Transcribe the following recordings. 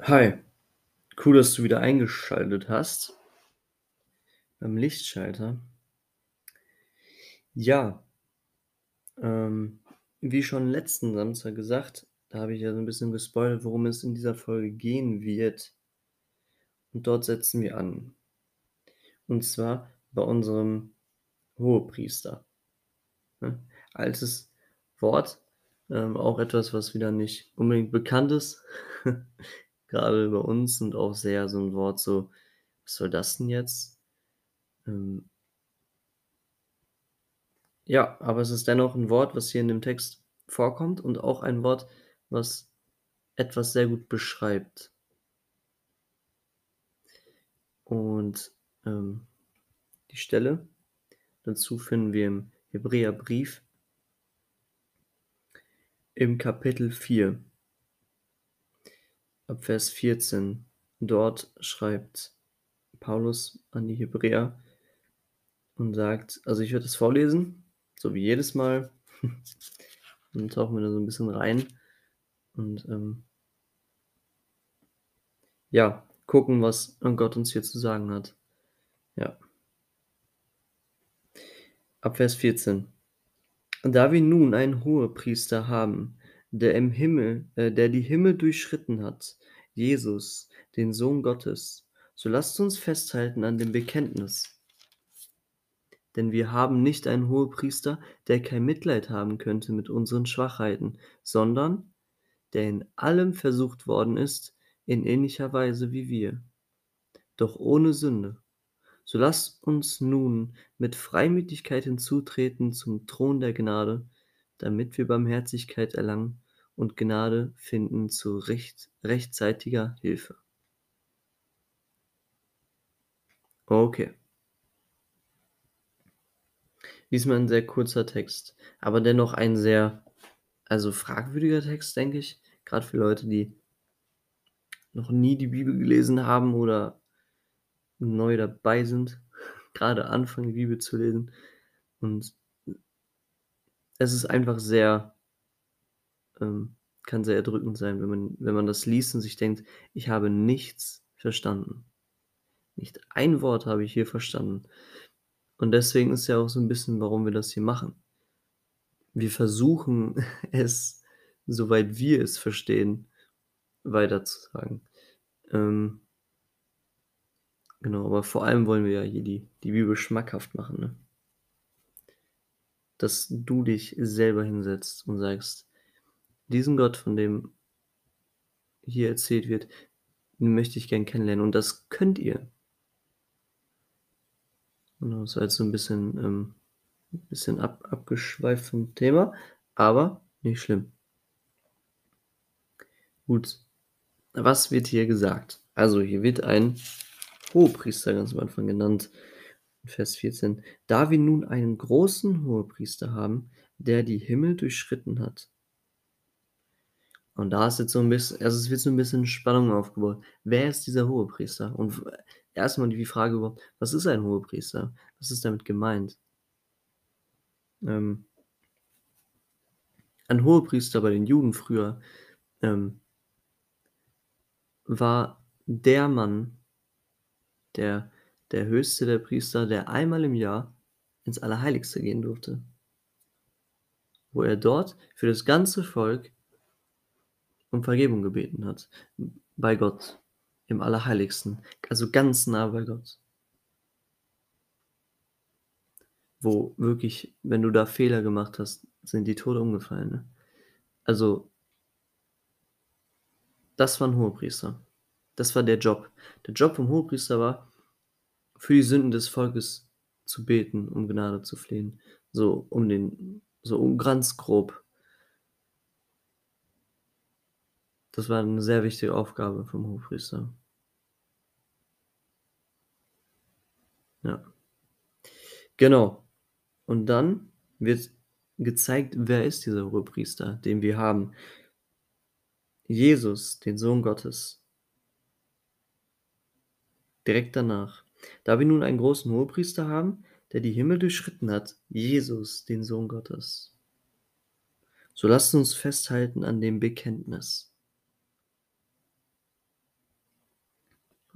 Hi, cool, dass du wieder eingeschaltet hast beim Lichtschalter. Ja, ähm, wie schon letzten Samstag gesagt, da habe ich ja so 'n bisschen gespoilert, worum es in dieser Folge gehen wird. Und dort setzen wir an. Und zwar bei unserem Hohepriester, ne? Altes Wort, ähm, auch etwas, was wieder nicht unbedingt bekannt ist, grade bei uns und auch sehr so 'n Wort so: „Was soll das denn jetzt?“ Ähm Ja, aber es ist dennoch 'n Wort, was hier in dem Text vorkommt und auch ein Wort, was etwas sehr gut beschreibt. Und, ähm, die Stelle dazu finden wir im Hebräerbrief im Kapitel 4 ab Vers 14. Dort schreibt Paulus an die Hebräer und sagt also, ich werde es vorlesen, so wie jedes Mal. Dann tauchen wir da so 'n bisschen rein und, ähm ja, gucken, was, Gott uns hier zu sagen hat. Ja. Ab Vers 14. Da wir nun einen Hohepriester haben, der im Himmel äh, der die Himmel durchschritten hat, Jesus, den Sohn Gottes, so lasst uns festhalten an dem Bekenntnis. Denn wir haben nicht einen Hohepriester, der kein Mitleid haben könnte mit unseren Schwachheiten, sondern der in allem versucht worden ist, in ähnlicher Weise wie wir, doch ohne Sünde. So lasst uns nun mit Freimütigkeit hinzutreten zum Thron der Gnade, damit wir Barmherzigkeit erlangen und Gnade finden zu recht rechtzeitiger Hilfe. Okay. Diesmal 'n sehr kurzer Text, aber dennoch ein sehr also, fragwürdiger Text, denke ich, grad für Leute, die noch nie die Bibel gelesen haben oder neu dabei sind, grade anfangen, die Bibel zu lesen. Und es ist einfach sehr ähm, kann sehr erdrückend sein, wenn man wenn man das liest und sich denkt: „Ich habe nichts verstanden. Nicht ein Wort habe ich hier verstanden.“ Und deswegen ist ja auch so 'n bisschen, warum wir das hier machen. Wir versuchen es, soweit wir es verstehen, weiterzusagen. Ähm Genau, aber vor allem wollen wir ja hier die die Bibel schmackhaft machen, ne? Dass du dich selber hinsetzt und sagst: „Diesen Gott, von dem hier erzählt wird, möchte ich gern kennenlernen.“ Und das könnt ihr. Genau, das war jetzt so 'n bisschen ähm, 'n bisschen ab abgeschweift vom Thema, aber nicht schlimm. Gut. Was wird hier gesagt? Also, hier wird ein Hohepriester ganz am Anfang genannt, Vers 14. Da wir nun einen großen Hohepriester haben, der die Himmel durchschritten hat. Und da ist jetzt so 'n biss also, es wird so 'n bisschen Spannung aufgebaut. Wer ist dieser Hohepriester? Und w erst mal die Frage überhaupt: Was ist ein Hohepriester? Was ist damit gemeint? Ähm ein Hohepriester bei den Juden früher, ähm war der Mann der der höchste der Priester, der einmal im Jahr ins Allerheiligste gehen durfte. Wo er dort für das ganze Volk um Vergebung gebeten hat, bei Gott im Allerheiligsten, also, ganz nah bei Gott. Wo wirklich, wenn du da Fehler gemacht hast, sind die tot umgefallen, ne? Also das war 'n Hohepriester. Das war der Job. Der Job vom Hohepriester war, für die Sünden des Volkes zu beten, um Gnade zu flehen, so um den so um ganz grob. Das war 'ne sehr wichtige Aufgabe vom Hohepriester. Ja. Genau. Und dann wird gezeigt, wer ist dieser Hohepriester, den wir haben? Jesus, den Sohn Gottes. Direkt danach. Da wir nun einen großen Hohepriester haben, der die Himmel durchschritten hat, Jesus, den Sohn Gottes. So lasst uns festhalten an dem Bekenntnis.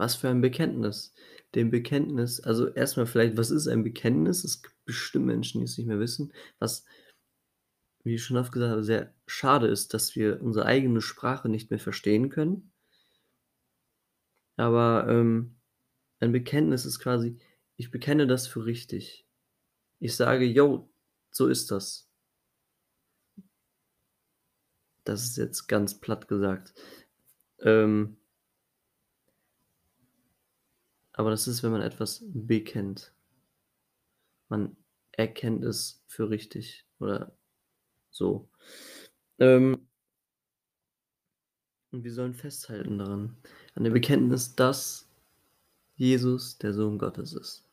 Was für ein Bekenntnis? Dem Bekenntnis also, erst mal vielleicht, was ist ein Bekenntnis? Es gibt bestimmt Menschen, die es nicht mehr wissen, was wie ich schon oft gesagt habe, sehr schade ist, dass wir unsere eigene Sprache nicht mehr verstehen können. Aber, ähm, ein Bekenntnis ist quasi: Ich bekenne das für richtig. Ich sage: „Jo, so ist das.“ Das ist jetzt ganz platt gesagt. Ähm aber das ist, wenn man etwas bekennt. Man erkennt es für richtig oder so. Ähm und wir sollen festhalten daran, an dem Bekenntnis, dass Jesus der Sohn Gottes ist.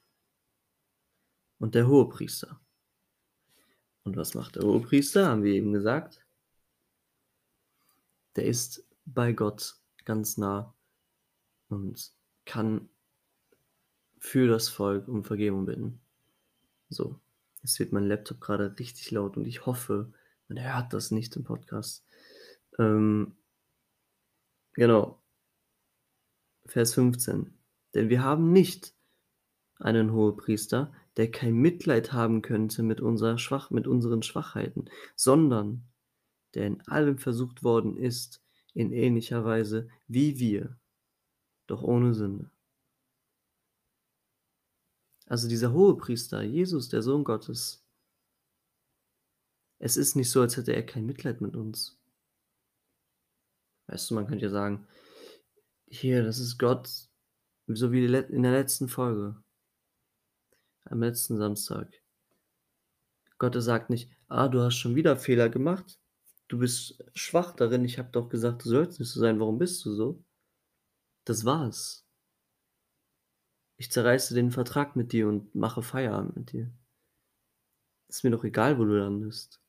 Und der Hohepriester. Und was macht der Hohepriester? Haben wir eben gesagt. Der ist bei Gott ganz nah und kann für das Volk um Vergebung bitten. So, jetzt wird mein Laptop grade richtig laut und ich hoffe, man hört das nicht im Podcast. Ähm genau. Vers 15: „Denn wir haben nicht einen Hohepriester, der kein Mitleid haben könnte mit unserer Schwach mit unseren Schwachheiten, sondern der in allem versucht worden ist in ähnlicher Weise wie wir, doch ohne Sünde.“ Also, dieser Hohepriester, Jesus, der Sohn Gottes es ist nicht so, als hätte er kein Mitleid mit uns. Weißt du, man könnte ja sagen: „Hier, das ist Gott“, so wie in der letzten Folge am letzten Samstag. Gott, sagt nicht: „Ah, du hast schon wieder Fehler gemacht. Du bist schwach darin. Ich habe doch gesagt, du sollst nicht so sein. Warum bist du so?“ Das war's. Ich zerreiße den Vertrag mit dir und mache Feierabend mit dir. Ist mir doch egal, wo du landest.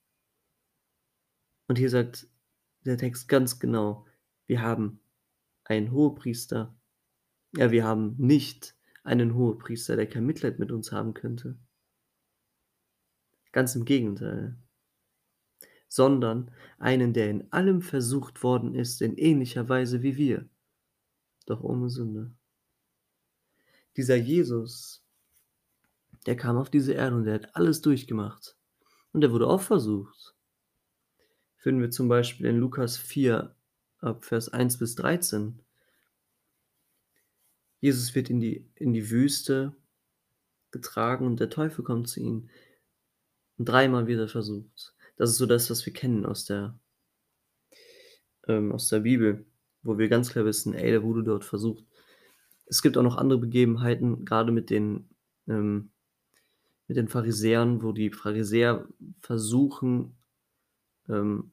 Und hier sagt der Text ganz genau: „Wir haben einen Hohepriester“ ja, wir haben nicht einen Hohepriester, der kein Mitleid mit uns haben könnte. Ganz im Gegenteil. Sondern einen, der in allem versucht worden ist in ähnlicher Weise wie wir, doch ohne Sünde. Dieser Jesus der kam auf diese Erde und der hat alles durchgemacht. Und der wurde auch versucht. Finden wir zum Beispiel in Lukas 4 ab Vers 1 bis 13. Jesus wird in die in die Wüste getragen und der Teufel kommt zu ihm. Und dreimal wird er versucht. Das ist so das, was wir kennen aus der ähm, aus der Bibel, wo wir ganz klar wissen: Ey, der wurde dort versucht. Es gibt auch noch andere Begebenheiten, grade mit den ähm, mit den Pharisäern, wo die Pharisäer versuchen, ähm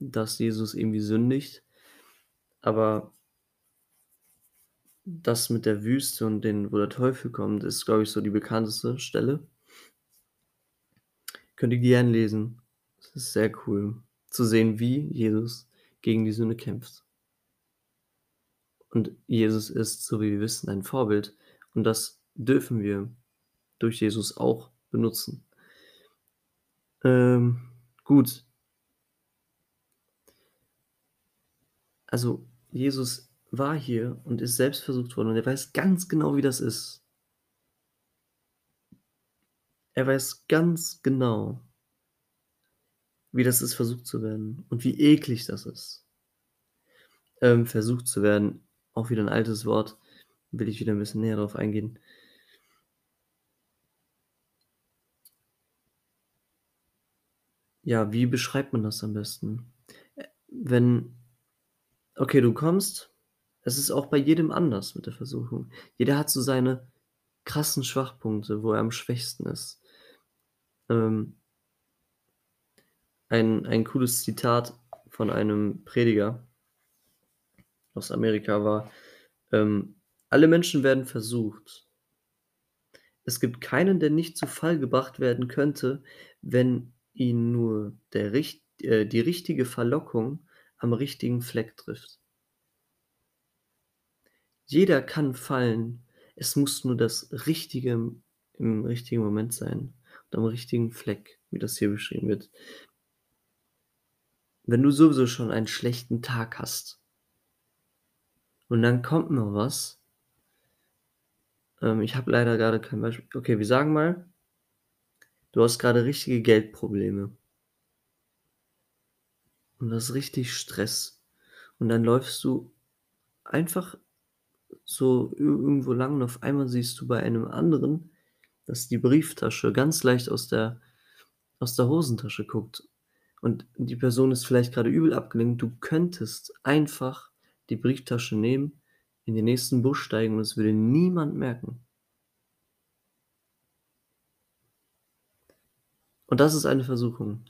dass Jesus irgendwie sündigt. Aber das mit der Wüste und den wo der Teufel kommt, ist, glaube ich, so die bekannteste Stelle. Könnt ihr gern lesen. Es ist sehr cool zu sehen, wie Jesus gegen die Sünde kämpft. Und Jesus ist, so wie wir wissen, ein Vorbild und das dürfen wir durch Jesus auch benutzen. Ähm, gut. Also, Jesus war hier und ist selbst versucht worden und er weiß ganz genau, wie das ist. Er weiß ganz genau wie das ist, versucht zu werden und wie eklig das ist. Ähm, versucht zu werden, auch wieder 'n altes Wort, will ich wieder 'n bisschen näher drauf eingehen. Ja, wie beschreibt man das am besten? Wenn okay, du kommst es ist auch bei jedem anders mit der Versuchung. Jeder hat so seine krassen Schwachpunkte, wo er am schwächsten ist. Ähm ein ein cooles Zitat von einem Prediger aus Amerika war, ähm: „Alle Menschen werden versucht. Es gibt keinen, der nicht zu Fall gebracht werden könnte, wenn ihn nur der äh, die richtige Verlockung am richtigen Fleck trifft.“ Jeder kann fallen. Es muss nur das Richtige im richtigen Moment sein und am richtigen Fleck, wie das hier beschrieben wird. Wenn du sowieso schon einen schlechten Tag hast Und dann kommt noch was. Ähm, ich habe leider grade kein Beispiel. Okay, wir sagen mal du hast grade richtige Geldprobleme. Und hast richtig Stress. Und dann läufst du einfach so irgendwo lang und auf einmal siehst du bei einem anderen, dass die Brieftasche ganz leicht aus der aus der Hosentasche guckt. Und die Person ist vielleicht grade übel abgelenkt. Du könntest einfach die Brieftasche nehmen, in den nächsten Bus steigen und es würde niemand merken. Und das ist eine Versuchung,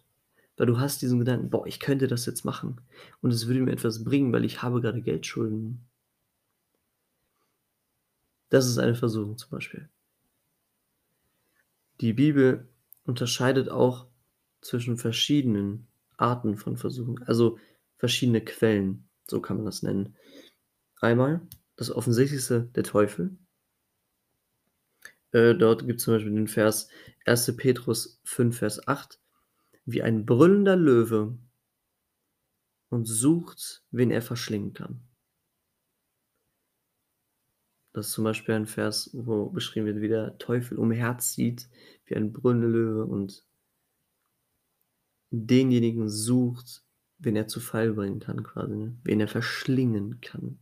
weil du hast diesen Gedanken: „Boah, ich könnte das jetzt machen und es würde mir etwas bringen, weil ich habe grade Geldschulden.“ Das ist eine Versuchung zum Beispiel. Die Bibel unterscheidet auch zwischen verschiedenen Arten von Versuchung, also verschiedene Quellen, so kann man das nennen. Einmal das Offensichtlichste, der Teufel. Äh, dort gibt's zum Beispiel den Vers 1. Petrus 5, Vers 8: „Wie ein brüllender Löwe und sucht, wen er verschlingen kann.“ Das ist zum Beispiel ein Vers, wo beschrieben wird, wie der Teufel umherzieht wie ein brüllender Löwe und denjenigen sucht, wen er zu Fall bringen kann quasi, ne? Wen er verschlingen kann.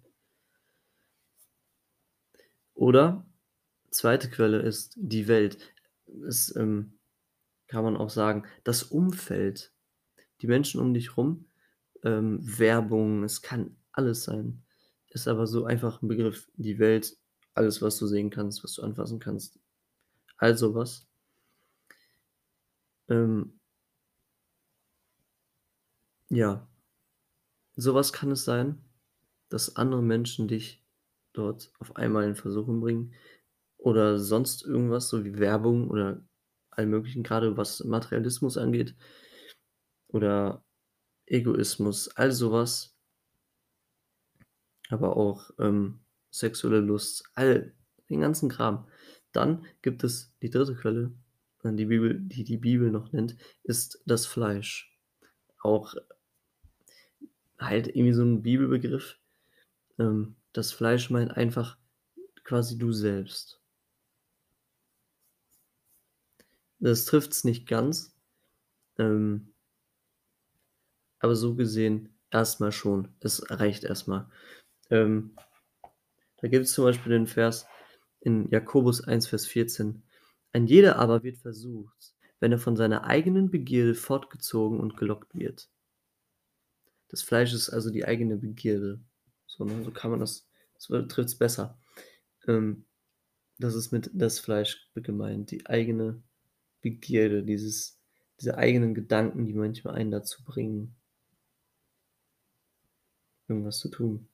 Oder zweite Quelle ist die Welt. Es, ähm, kann man auch sagen, das Umfeld, die Menschen um dich rum, ähm, Werbung, es kann alles sein. Ist aber so einfach 'n Begriff. Die Welt, alles, was du sehen kannst, was du anfassen kannst, all so was. Ähm Ja. So was kann es sein, dass andere Menschen dich dort auf einmal in Versuchung bringen oder sonst irgendwas, so wie Werbung oder allem Möglichen, grade was Materialismus angeht oder Egoismus, all so was. Aber auch, ähm, sexuelle Lust, all den ganzen Kram. Dann gibt es die 3. Quelle, die Bibel die die Bibel noch nennt, ist das Fleisch. Auch halt irgendwie so 'n Bibelbegriff. Ähm, das Fleisch meint einfach quasi du selbst. Das trifft's nicht ganz. Ähm aber so gesehen erst mal schon. Es reicht erst mal. Ähm, da gibt's zum Beispiel den Vers in Jakobus 1, Vers 14: „Ein jeder aber wird versucht, wenn er von seiner eigenen Begierde fortgezogen und gelockt wird.“ Das Fleisch ist also die eigene Begierde. So, ne, so kann man das so trifft's besser. Ähm, das ist mit das Fleisch gemeint, die eigene Begierde, dieses diese eigenen Gedanken, die manchmal einen dazu bringen irgendwas zu tun.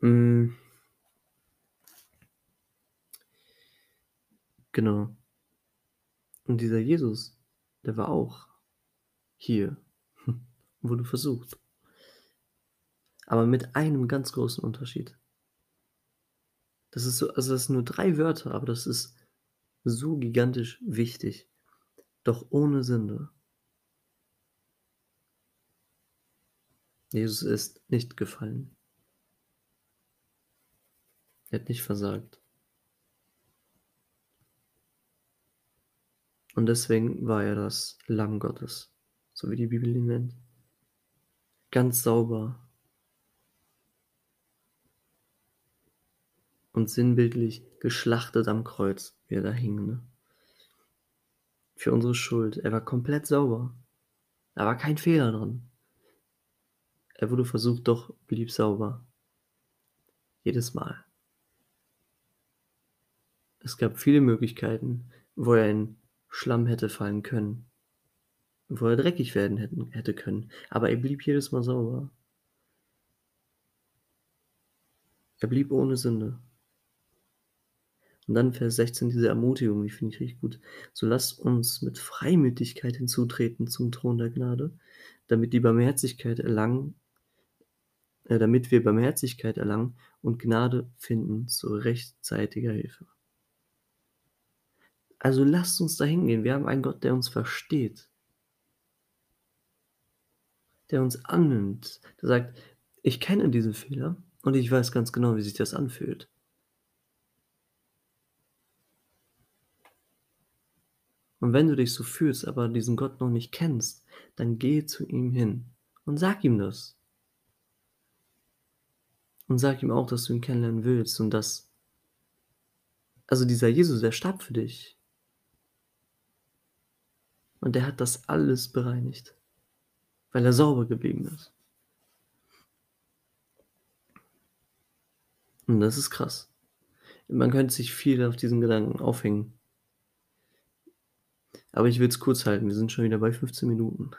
Hm Genau. Und dieser Jesus, der war auch hier, wurde versucht. Aber mit einem ganz großen Unterschied. Das ist so also, das sind nur 3 Wörter, aber das ist so gigantisch wichtig. Doch ohne Sünde. Jesus ist nicht gefallen. Er hat nicht versagt. Und deswegen war er das Lamm Gottes, so wie die Bibel ihn nennt. Ganz sauber. Und sinnbildlich geschlachtet am Kreuz, wie er da hing, ne? Für unsere Schuld. Er war komplett sauber. Da war kein Fehler dran. Er wurde versucht, doch blieb sauber. Jedes Mal. Es gab viele Möglichkeiten, wo er in Schlamm hätte fallen können, wo er dreckig werden hätte können, aber er blieb jedes Mal sauber. Er blieb ohne Sünde. Und dann Vers 16, diese Ermutigung, die finde ich richtig gut. „So lasst uns mit Freimütigkeit hinzutreten zum Thron der Gnade, damit die Barmherzigkeit erlangen äh, damit wir Barmherzigkeit erlangen und Gnade finden zu rechtzeitiger Hilfe.“ Also, lasst uns da hingehen. Wir haben einen Gott, der uns versteht. Der uns annimmt, der sagt: „Ich kenne diese Fehler, Und ich weiß ganz genau, wie sich das anfühlt. Und wenn du dich so fühlst, aber diesen Gott noch nicht kennst, dann geh zu ihm hin und sag ihm das. Und sag ihm auch, dass du ihn kennenlernen willst und dass also dieser Jesus, der starb für dich. Und der hat das alles bereinigt, weil er sauber geblieben ist. Und das ist krass. Man könnte sich viel auf diesen Gedanken aufhängen. Aber ich will es kurz halten. Wir sind schon wieder bei 15 Minuten.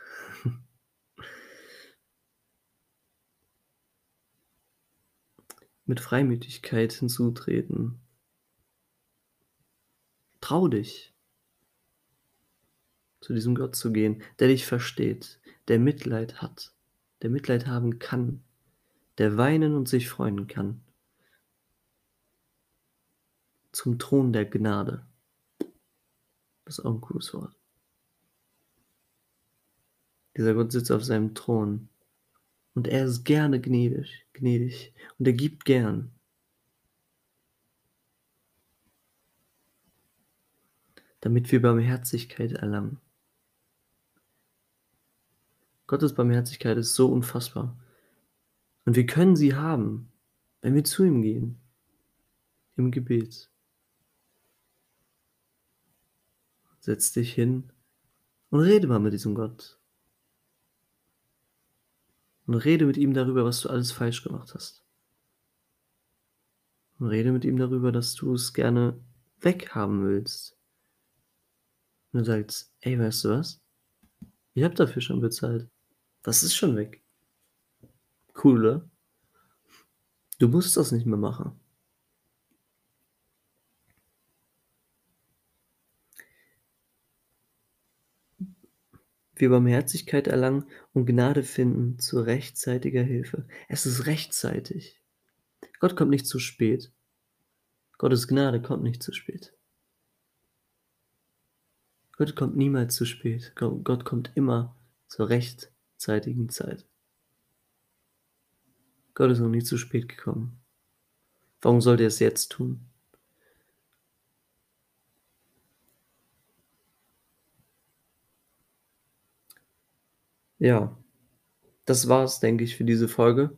Mit Freimütigkeit hinzutreten. Trau dich, zu diesem Gott zu gehen, der dich versteht, der Mitleid hat, der Mitleid haben kann, der weinen und sich freuen kann. Zum Thron der Gnade. Das auch ein cooles Wort. Dieser Gott sitzt auf seinem Thron und er ist gerne gnädig, gnädig und er gibt gern. Damit wir Barmherzigkeit erlangen. Gottes Barmherzigkeit ist so unfassbar. Und wir können sie haben, wenn wir zu ihm gehen. Im Gebet. Setz dich hin und rede mal mit diesem Gott. Und rede mit ihm darüber, was du alles falsch gemacht hast. Und rede mit ihm darüber, dass du es gerne weghaben willst. Und du sagst, ey, weißt du was? Ich hab dafür schon bezahlt. Das ist schon weg. Cool, oder? Du musst das nicht mehr machen. Wir Barmherzigkeit erlangen und Gnade finden zu rechtzeitiger Hilfe. Es ist rechtzeitig. Gott kommt nicht zu spät. Gottes Gnade kommt nicht zu spät. Gott kommt niemals zu spät. Gott kommt immer zur rechtzeitigen Zeit. Gott ist noch nie zu spät gekommen. Warum sollte er es jetzt tun? Ja, das war's, denke ich, für diese Folge.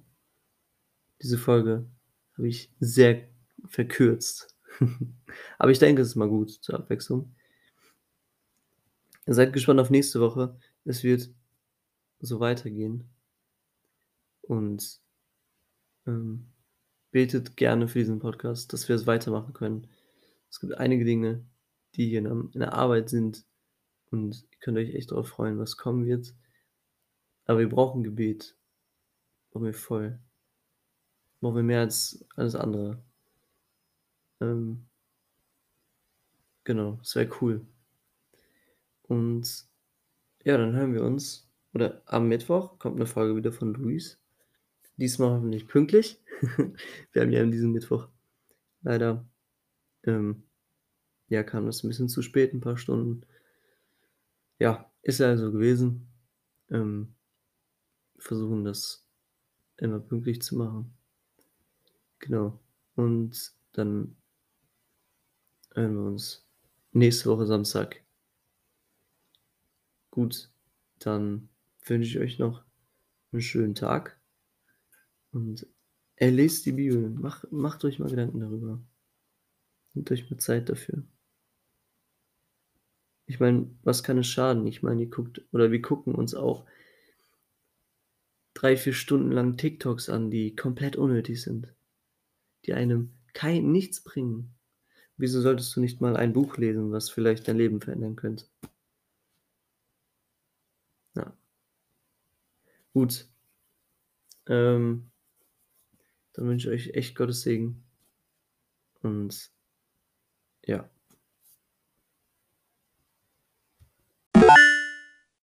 Diese Folge habe ich sehr verkürzt. Aber ich denke, es ist mal gut zur Abwechslung. Seid gespannt auf nächste Woche. Es wird so weitergehen. Und ähm, betet gerne für diesen Podcast, dass wir es weitermachen können. Es gibt einige Dinge, die hier in der Arbeit sind. Und ihr könnt euch echt darauf freuen, was kommen wird. Aber wir brauchen Gebet. Brauchen wir voll. Brauchen wir mehr als alles andere. Ähm, genau, das wäre cool. Und ja, dann hören wir uns. Oder am Mittwoch kommt eine Folge wieder von Luis. Diesmal hoffentlich pünktlich. wir haben ja an diesem Mittwoch leider, ähm, ja, kam das ein bisschen zu spät, ein paar Stunden. Ja, ist ja also gewesen. Ähm, versuchen, das immer pünktlich zu machen. Genau. Und dann hören wir uns nächste Woche Samstag. Gut, dann wünsche ich euch noch einen schönen Tag und erlest die Bibel. Mach, macht euch mal Gedanken darüber. Nehmt euch mal Zeit dafür. Ich meine, was kann es schaden? Ich meine, ihr guckt, oder wir gucken uns auch drei, vier Stunden lang TikToks an, die komplett unnötig sind, die einem kein nichts bringen. Wieso solltest du nicht mal ein Buch lesen, was vielleicht dein Leben verändern könnte? Ja. Gut. Ähm, dann wünsche ich euch echt Gottes Segen. Und ja.